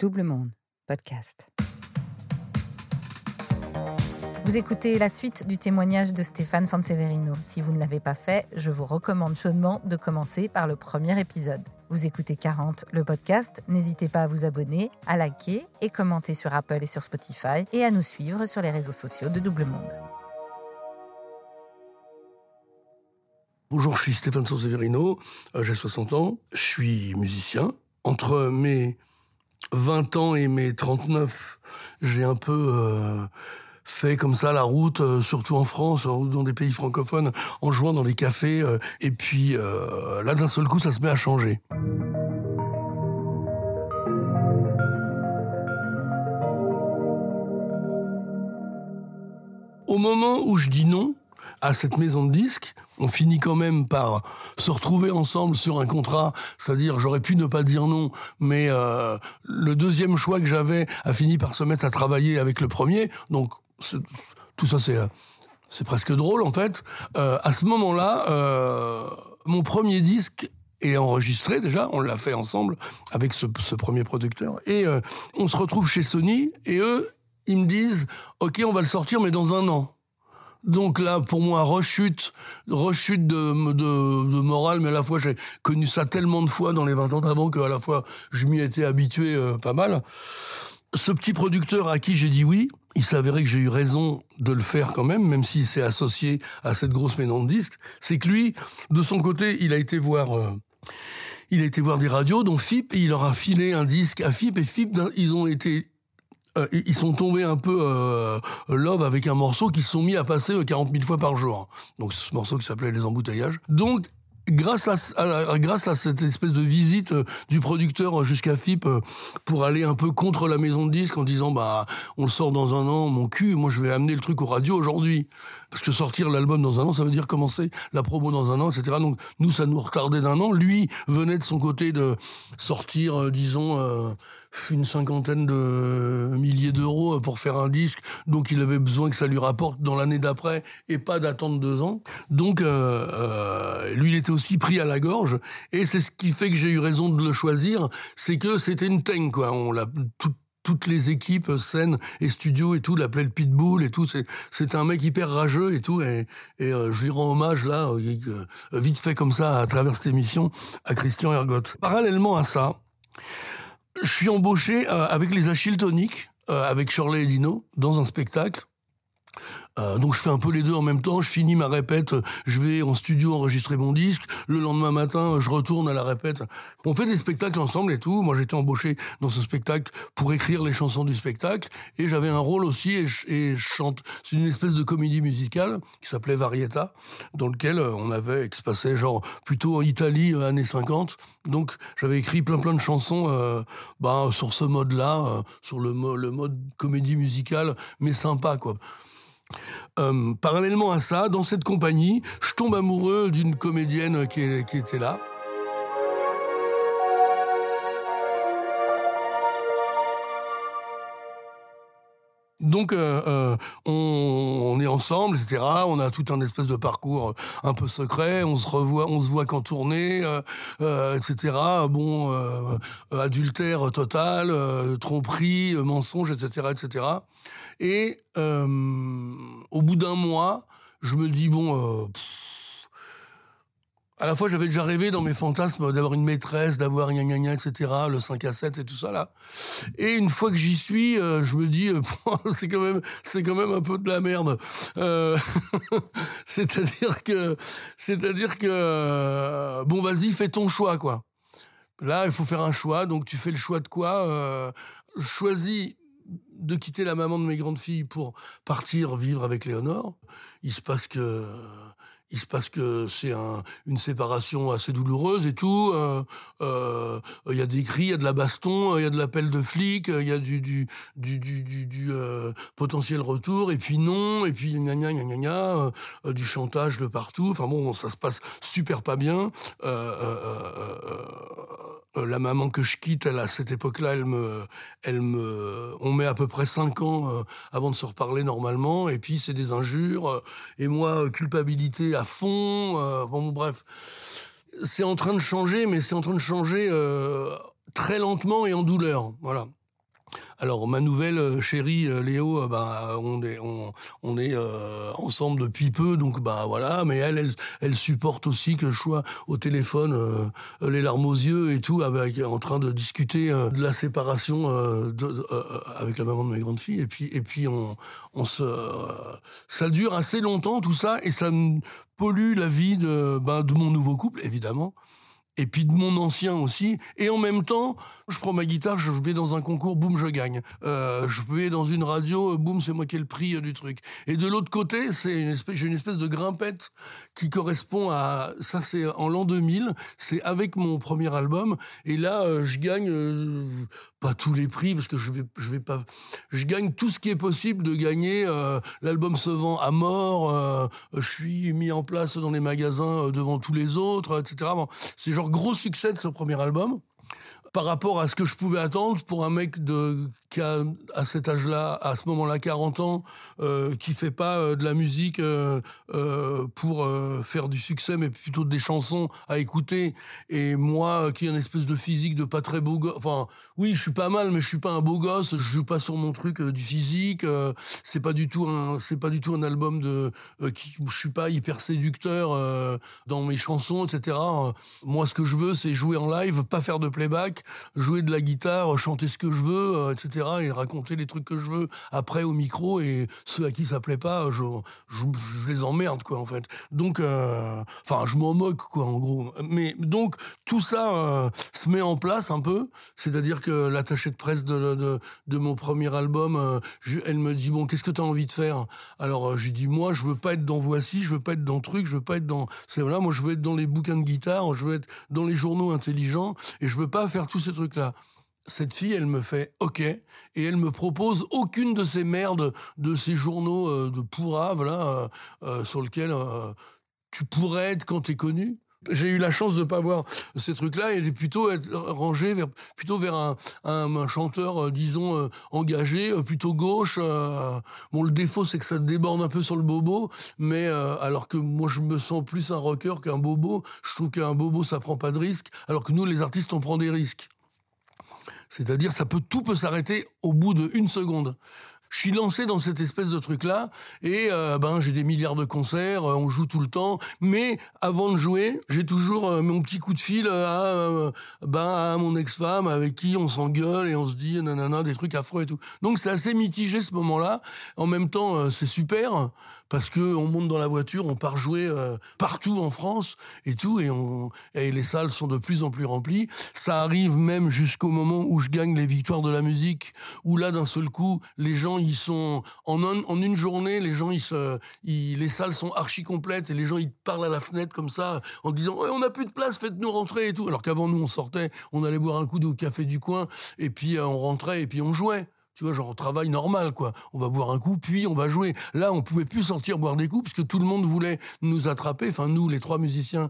Double Monde, podcast. Vous écoutez la suite du témoignage de Stéphane Sanseverino. Si vous ne l'avez pas fait, je vous recommande chaudement de commencer par le premier épisode. Vous écoutez 40, le podcast. N'hésitez pas à vous abonner, à liker et commenter sur Apple et sur Spotify et à nous suivre sur les réseaux sociaux de Double Monde. Bonjour, je suis Stéphane Sanseverino, euh, j'ai 60 ans, je suis musicien. Entre mes 20 ans et mes 39, j'ai un peu euh, fait comme ça la route, euh, surtout en France dans des pays francophones, en jouant dans les cafés. euh, et puis euh, là, d'un seul coup, ça se met à changer. Au moment où je dis non à cette maison de disques, on finit quand même par se retrouver ensemble sur un contrat, c'est-à-dire j'aurais pu ne pas dire non, mais euh, le deuxième choix que j'avais a fini par se mettre à travailler avec le premier, donc tout ça c'est c'est presque drôle en fait. Euh, à ce moment-là, euh, mon premier disque est enregistré déjà, on l'a fait ensemble avec ce, premier producteur, et on se retrouve chez Sony, et eux, ils me disent, ok, on va le sortir, mais dans un an. Donc là, pour moi, rechute, rechute de, de, de morale, mais à la fois, j'ai connu ça tellement de fois dans les 20 ans d'avant qu'à la fois, je m'y étais habitué euh, pas mal. Ce petit producteur à qui j'ai dit oui, il s'avérait que j'ai eu raison de le faire quand même, même s'il s'est associé à cette grosse maison de disques. C'est que lui, de son côté, il a été voir... euh, il a été voir des radios, dont FIP, et il leur a filé un disque à FIP, et FIP, ils ont été euh, ils sont tombés un peu euh, love avec un morceau qu'ils se sont mis à passer euh, 40 000 fois par jour. Donc ce morceau qui s'appelait Les embouteillages. Donc grâce à, grâce à cette espèce de visite euh, du producteur jusqu'à FIP euh, pour aller un peu contre la maison de disques en disant bah on le sort dans un an mon cul moi je vais amener le truc aux radios aujourd'hui parce que sortir l'album dans un an ça veut dire commencer la promo dans un an etc donc nous ça nous retardait d'un an lui venait de son côté de sortir euh, disons euh, une cinquantaine de milliers d'euros pour faire un disque, donc il avait besoin que ça lui rapporte dans l'année d'après et pas d'attendre deux ans. Donc euh, euh, lui, il était aussi pris à la gorge, et c'est ce qui fait que j'ai eu raison de le choisir, c'est que c'était une teigne, quoi. On l'a tout- toutes les équipes, scène et studio et tout, l'appelaient le pitbull et tout. C'est, un mec hyper rageux et tout. Et, euh, je lui rends hommage là, vite fait comme ça, à travers cette émission, à Christian Ergot. Parallèlement à ça, je suis embauché euh, avec les Achilles Toniques, euh, avec Shirley et Dino, dans un spectacle. Euh, donc je fais un peu les deux en même temps. Je finis ma répète, je vais en studio enregistrer mon disque. Le lendemain matin, je retourne à la répète. On fait des spectacles ensemble et tout. Moi, j'étais embauché dans ce spectacle pour écrire les chansons du spectacle et j'avais un rôle aussi et je, chante. C'est une espèce de comédie musicale qui s'appelait Varieta, dans lequel euh, on avait, qui se passait genre plutôt en Italie euh, années 50. Donc j'avais écrit plein plein de chansons euh, bah, sur ce mode-là, sur le, le mode comédie musicale, mais sympa quoi. Euh, parallèlement à ça, dans cette compagnie, je tombe amoureux d'une comédienne qui, était là. Donc euh, euh, on, est ensemble, etc. On a tout un espèce de parcours un peu secret. On se revoit, on se voit qu'en tournée, euh, euh, etc. Bon, euh, euh, adultère total, euh, tromperie, euh, mensonge, etc., etc. Et euh, au bout d'un mois, je me dis bon. euh, à la fois, j'avais déjà rêvé dans mes fantasmes d'avoir une maîtresse, d'avoir gna gna gna, etc., le 5 à 7 et tout ça, là. Et une fois que j'y suis, euh, je me dis, euh, c'est quand même, c'est quand même un peu de la merde. Euh, c'est-à-dire que, c'est-à-dire que, bon, vas-y, fais ton choix, quoi. Là, il faut faire un choix. Donc, tu fais le choix de quoi Je choisis de quitter la maman de mes grandes filles pour partir vivre avec Léonore. Il se passe que il se passe que c'est un, une séparation assez douloureuse et tout. Euh, euh, Il y a des cris, il y a de la baston, il y a de l'appel de flics, il y a du, du, du, du, du, euh, potentiel retour, et puis non, et puis gna gna gna gna gna, euh, du chantage de partout. Enfin bon, ça se passe super pas bien. Euh, euh, euh, euh, la maman que je quitte, elle, à cette époque-là, elle me, elle me, on met à peu près cinq ans euh, avant de se reparler normalement, et puis c'est des injures, euh, et moi, euh, culpabilité à fond, euh, bon, bref. C'est en train de changer, mais c'est en train de changer euh, très lentement et en douleur, voilà. Alors ma nouvelle euh, chérie euh, Léo, euh, bah on est ensemble depuis peu, donc bah voilà. Mais elle, elle, supporte aussi que je sois au téléphone, les larmes aux yeux et tout, en train de discuter de la séparation avec la maman de mes grandes filles. Et puis et puis on on se ça dure assez longtemps tout ça et ça pollue la vie de bah, de mon nouveau couple évidemment et puis de mon ancien aussi. Et en même temps, je prends ma guitare, je vais dans un concours, boum, je gagne. Euh, je vais dans une radio, boum, c'est moi qui ai le prix euh, du truc. Et de l'autre côté, c'est une espèce, j'ai une espèce de grimpette qui correspond à ça. C'est en l'an 2000. C'est avec mon premier album. Et là, euh, je gagne pas tous les prix parce que je vais, je vais pas. Je gagne tout ce qui est possible de gagner. L'album se vend à mort. je suis mis en place dans les magasins devant tous les autres, etc. C'est genre gros succès de ce premier album par rapport à ce que je pouvais attendre pour un mec de qui a à cet âge-là, à ce moment-là, 40 ans, euh, qui fait pas euh, de la musique euh, euh, pour faire du succès, mais plutôt des chansons à écouter. Et moi, qui ai une espèce de physique de pas très beau gosse, enfin, oui, je suis pas mal, mais je suis pas un beau gosse. Je joue pas sur mon truc du physique. c'est pas du tout un, c'est pas du tout un album de, qui, je suis pas hyper séducteur dans mes chansons, etc. moi, ce que je veux, c'est jouer en live, pas faire de playback jouer de la guitare, chanter ce que je veux, euh, etc. et raconter les trucs que je veux après au micro et ceux à qui ça plaît pas, je, je, les emmerde quoi en fait. Donc, euh, enfin, je m'en moque quoi en gros. Mais donc tout ça euh, se met en place un peu, c'est-à-dire que l'attaché de presse de, de, de, mon premier album, elle me dit bon, qu'est-ce que tu as envie de faire? Alors j'ai dit moi, je veux pas être dans Voici, je veux pas être dans truc, je veux pas être dans, c'est voilà, moi je veux être dans les bouquins de guitare, je veux être dans les journaux intelligents et je veux pas faire tous ces trucs-là. Cette fille, elle me fait OK et elle me propose aucune de ces merdes, de ces journaux euh, de pourrave là, euh, euh, sur lesquels tu pourrais être quand t'es connu. J'ai eu la chance de pas voir ces trucs-là et plutôt être rangé vers plutôt vers un, un, chanteur disons engagé, plutôt gauche. bon, le défaut c'est que ça déborde un peu sur le bobo, mais alors que moi je me sens plus un rocker qu'un bobo. Je trouve qu'un bobo ça prend pas de risques, alors que nous les artistes on prend des risques. C'est-à-dire, ça peut tout peut s'arrêter au bout d'une seconde je suis lancé dans cette espèce de truc là et euh, ben j'ai des milliards de concerts, euh, on joue tout le temps, mais avant de jouer, j'ai toujours euh, mon petit coup de fil à ben à mon ex-femme avec qui on s'engueule et on se dit nanana des trucs affreux et tout. Donc c'est assez mitigé ce moment-là. En même temps, c'est super parce que on monte dans la voiture, on part jouer partout en France et tout et les salles sont de plus en plus remplies. Ça arrive même jusqu'au moment où je gagne les victoires de la musique où là d'un seul coup, les gens ils sont en, une journée, les gens, ils se, les salles sont archi complètes et les gens ils parlent à la fenêtre comme ça en disant on n'a plus de place, faites-nous rentrer et tout. Alors qu'avant nous on sortait, on allait boire un coup au café du coin et puis euh, on rentrait et puis on jouait. Tu vois, genre travail normal, quoi. On va boire un coup, puis on va jouer. Là, on pouvait plus sortir boire des coups, parce que tout le monde voulait nous attraper. Enfin, nous, les trois musiciens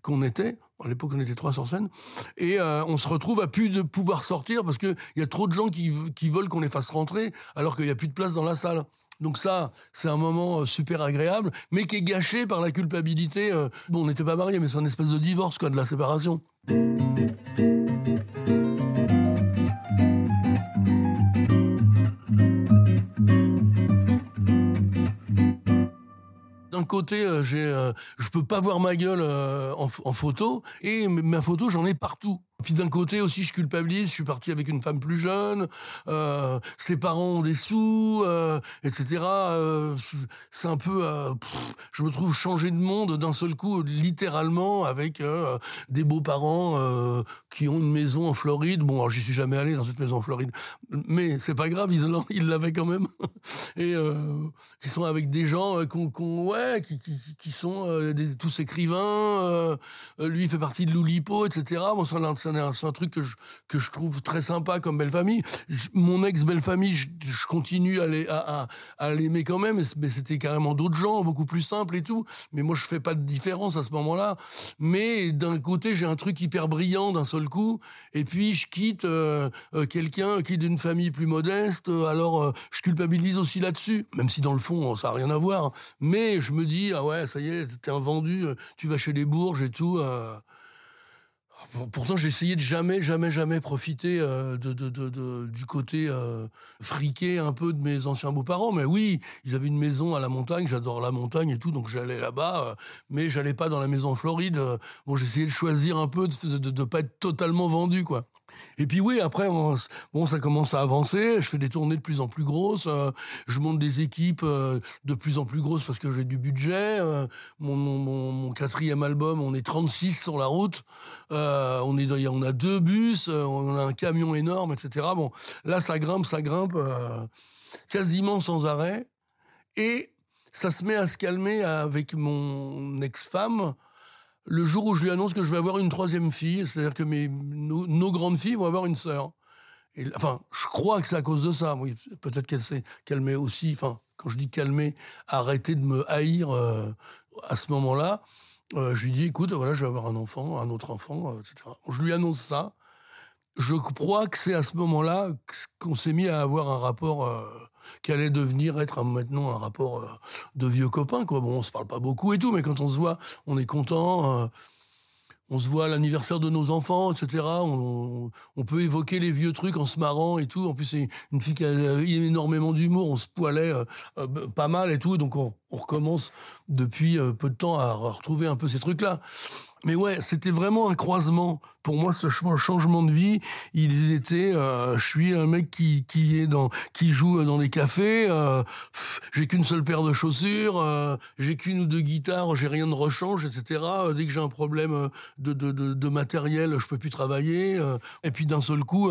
qu'on était, à l'époque, on était trois sur scène. Et euh, on se retrouve à plus de pouvoir sortir parce qu'il y a trop de gens qui, qui veulent qu'on les fasse rentrer alors qu'il n'y a plus de place dans la salle. Donc ça, c'est un moment euh, super agréable, mais qui est gâché par la culpabilité. Euh, bon, on n'était pas mariés, mais c'est une espèce de divorce, quoi, de la séparation. D'un côté, euh, j'ai, euh, peux pas voir ma gueule euh, en, en, photo, et ma photo, j'en ai partout. Puis d'un côté aussi, je culpabilise. Je suis parti avec une femme plus jeune. Euh, ses parents ont des sous, euh, etc. Euh, c'est un peu, je me trouve changé de monde d'un seul coup, littéralement, avec des beaux parents euh, qui ont une maison en Floride. Bon, alors j'y suis jamais allé dans cette maison en Floride, mais c'est pas grave, ils l'avaient quand même. Et ils sont avec des gens qu'on ouais, qui, sont tous écrivains. lui fait partie de l'Oulipo, etc. Bon, ça, ça c'est un truc que je, que je trouve très sympa comme belle famille. mon ex belle famille, je, continue à, l'aimer quand même, mais c'était carrément d'autres gens, beaucoup plus simples et tout. Mais moi, je fais pas de différence à ce moment-là. Mais d'un côté, j'ai un truc hyper brillant d'un seul coup, et puis je quitte euh, euh, quelqu'un qui est d'une famille plus modeste. Euh, alors, je culpabilise aussi là-dessus, même si dans le fond, ça a rien à voir. Mais je me dis, ah ouais, ça y est, t'es un vendu, tu vas chez les Bourges et tout. Pourtant, j'ai essayé de jamais, jamais, jamais profiter euh, de, de, du côté euh, friqué un peu de mes anciens beaux-parents. Mais oui, ils avaient une maison à la montagne. J'adore la montagne et tout, donc j'allais là-bas. Euh, mais j'allais pas dans la maison en Floride. bon, j'essayais de choisir un peu, de, de pas être totalement vendu, quoi. Et puis oui, après, bon, ça commence à avancer. Je fais des tournées de plus en plus grosses. Euh, je monte des équipes euh, de plus en plus grosses parce que j'ai du budget. Euh, mon, quatrième album, on est 36 sur la route. on on a deux bus, on a un camion énorme, etc. Bon, là, ça grimpe, ça grimpe, quasiment sans arrêt. Et ça se met à se calmer avec mon ex-femme le jour où je lui annonce que je vais avoir une troisième fille, c'est-à-dire que mes, nos, grandes filles vont avoir une sœur. Et, enfin, je crois que c'est à cause de ça. Peut-être qu'elle s'est calmée aussi. Enfin, quand je dis calmer, arrêter de me haïr euh, à ce moment-là. Euh, je lui dis, écoute, voilà, je vais avoir un enfant, un autre enfant, euh, etc. Je lui annonce ça. Je crois que c'est à ce moment-là qu'on s'est mis à avoir un rapport qui allait devenir être maintenant un rapport euh, de vieux copains. Quoi. Bon, on se parle pas beaucoup et tout, mais quand on se voit, on est content. Euh, on se voit à l'anniversaire de nos enfants, etc. On, peut évoquer les vieux trucs en se marrant et tout. En plus, c'est une fille qui a énormément d'humour. On se poilait euh, pas mal et tout. Donc, on, on recommence depuis peu de temps à retrouver un peu ces trucs-là. Mais ouais, c'était vraiment un croisement. Pour moi, ce changement de vie, il était. Euh, je suis un mec qui qui joue dans les cafés. Euh, j'ai qu'une seule paire de chaussures. Euh, j'ai qu'une ou deux guitares. J'ai rien de rechange, etc. dès que j'ai un problème de, de, de, matériel, je peux plus travailler. et puis d'un seul coup,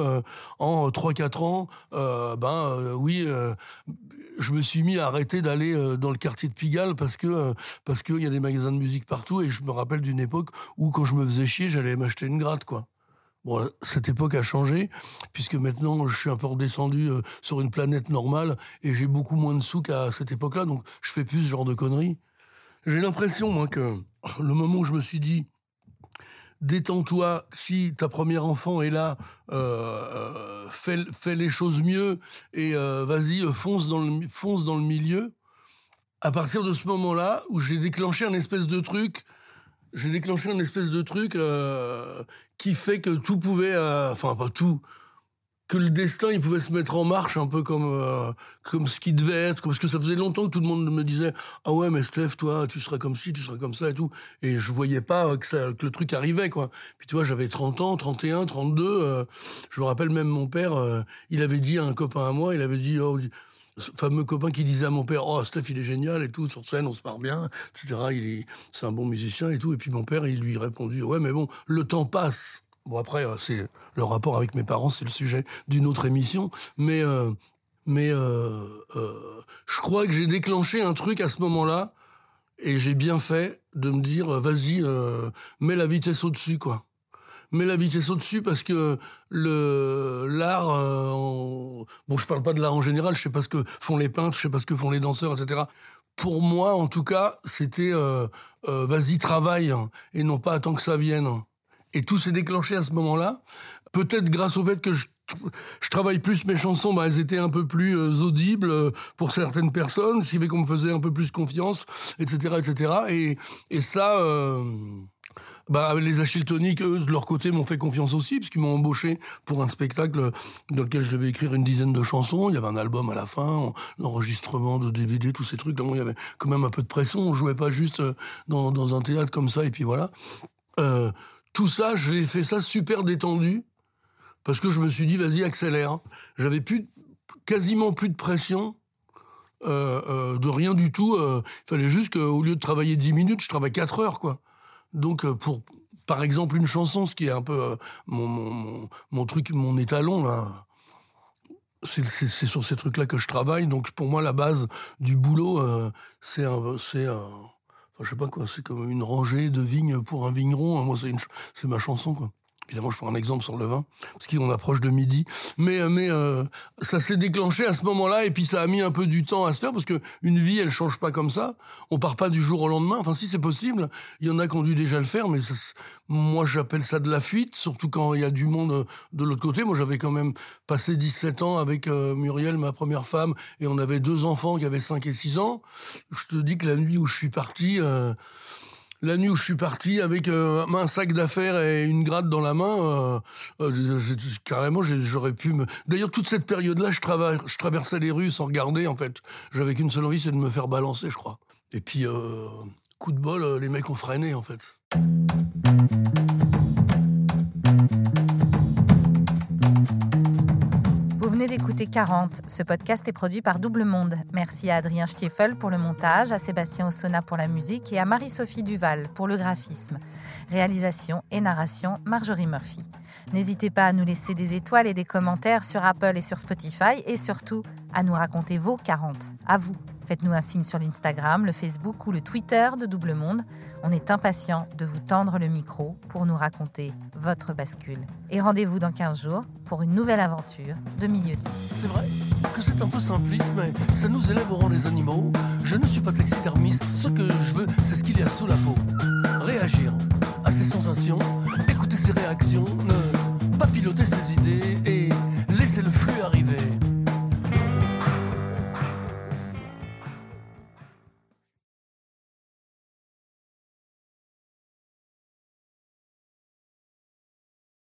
en 3-4 ans, ben oui, je me suis mis à arrêter d'aller dans le quartier de Pigalle parce que parce qu'il y a des magasins de musique partout. Et je me rappelle d'une époque ou quand je me faisais chier, j'allais m'acheter une gratte, quoi. Bon, cette époque a changé, puisque maintenant, je suis un peu redescendu euh, sur une planète normale, et j'ai beaucoup moins de sous qu'à cette époque-là, donc je fais plus ce genre de conneries. J'ai l'impression, moi, que le moment où je me suis dit, détends-toi, si ta première enfant est là, euh, fais, fais, les choses mieux, et euh, vas-y, fonce fonce dans le milieu, à partir de ce moment-là, où j'ai déclenché un espèce de truc j'ai déclenché une espèce de truc euh, qui fait que tout pouvait, euh, enfin pas tout, que le destin il pouvait se mettre en marche un peu comme euh, comme ce qui devait être, parce que ça faisait longtemps que tout le monde me disait ah ouais mais Steph toi tu seras comme ci, tu seras comme ça et tout, et je voyais pas que, que le truc arrivait quoi. Puis tu vois j'avais 30 ans, 31, 32, je me rappelle même mon père, il avait dit à un copain à moi, il avait dit oh ce fameux copain qui disait à mon père, oh, Steph, il est génial et tout, sur scène, on se parle bien, etc. Il est, c'est un bon musicien et tout. Et puis mon père, il lui répondit, ouais, mais bon, le temps passe. Bon, après, euh, c'est le rapport avec mes parents, c'est le sujet d'une autre émission. Mais, euh, mais euh, je crois que j'ai déclenché un truc à ce moment-là et j'ai bien fait de me dire, vas-y, mets la vitesse au-dessus, quoi mets la vitesse au-dessus parce que l'art, euh, bon, je parle pas de l'art en général, je sais pas ce que font les peintres, je sais pas ce que font les danseurs, etc. Pour moi, en tout cas, c'était euh, euh, vas-y travaille et non pas attends que ça vienne. Et tout s'est déclenché à ce moment-là. Peut-être grâce au fait que je travaille plus mes chansons, bah, elles étaient un peu plus audibles pour certaines personnes, ce qui fait qu'on me faisait un peu plus confiance, etc., etc. Et, et ça, bah, les Achille Toniques, eux, de leur côté, m'ont fait confiance aussi, puisqu'ils m'ont embauché pour un spectacle dans lequel je devais écrire une dizaine de chansons. Il y avait un album à la fin, l'enregistrement de DVD, tous ces trucs. Donc, il y avait quand même un peu de pression. On jouait pas juste euh, dans, un théâtre comme ça, et puis voilà. Euh, tout ça, j'ai fait ça super détendu, parce que je me suis dit, vas-y, accélère. J'avais plus, quasiment plus de pression. Euh, de rien du tout. Il fallait juste qu'au lieu de travailler 10 minutes, je travaille 4 heures, quoi. Donc euh, pour par exemple une chanson, ce qui est un peu euh, mon, mon, truc, mon étalon. C'est sur ces trucs-là que je travaille. Donc pour moi, la base du boulot, euh, c'est un, c'est je sais pas quoi, c'est comme une rangée de vignes pour un vigneron. Moi, c'est c'est ma chanson quoi. Évidemment, je prends un exemple sur le vin, parce qu'on approche de midi. Mais, euh, euh, ça s'est déclenché à ce moment-là, et puis ça a mis un peu du temps à se faire, parce que une vie, elle change pas comme ça. On part pas du jour au lendemain. Enfin, si c'est possible, il y en a qui ont dû déjà le faire, mais moi, j'appelle ça de la fuite, surtout quand il y a du monde euh, de l'autre côté. Moi, j'avais quand même passé 17 ans avec Muriel, ma première femme, et on avait deux enfants qui avaient 5 et 6 ans. Je te dis que la nuit où je suis parti la nuit où je suis parti avec euh, un sac d'affaires et une gratte dans la main, euh, carrément, j'aurais pu me. D'ailleurs, toute cette période-là, je, traversais les rues sans regarder, en fait. J'avais qu'une seule envie, c'est de me faire balancer, je crois. Et puis, coup de bol, les mecs ont freiné, en fait. D'écouter 40. Ce podcast est produit par Double Monde. Merci à Adrien Stiefel pour le montage, à Sébastien Ossona pour la musique et à Marie-Sophie Duval pour le graphisme. Réalisation et narration Marjorie Murphy. N'hésitez pas à nous laisser des étoiles et des commentaires sur Apple et sur Spotify et surtout à nous raconter vos 40. À vous. Faites-nous un signe sur l'Instagram, le Facebook ou le Twitter de Double Monde. On est impatient de vous tendre le micro pour nous raconter votre bascule. Et rendez-vous dans 15 jours pour une nouvelle aventure de milieu de. C'est vrai que c'est un peu simpliste, mais ça nous rang des animaux. Je ne suis pas taxidermiste, ce que je veux, c'est ce qu'il y a sous la peau. Réagir à ses sensations, écouter ses réactions, ne pas piloter ses idées et laisser le flux arriver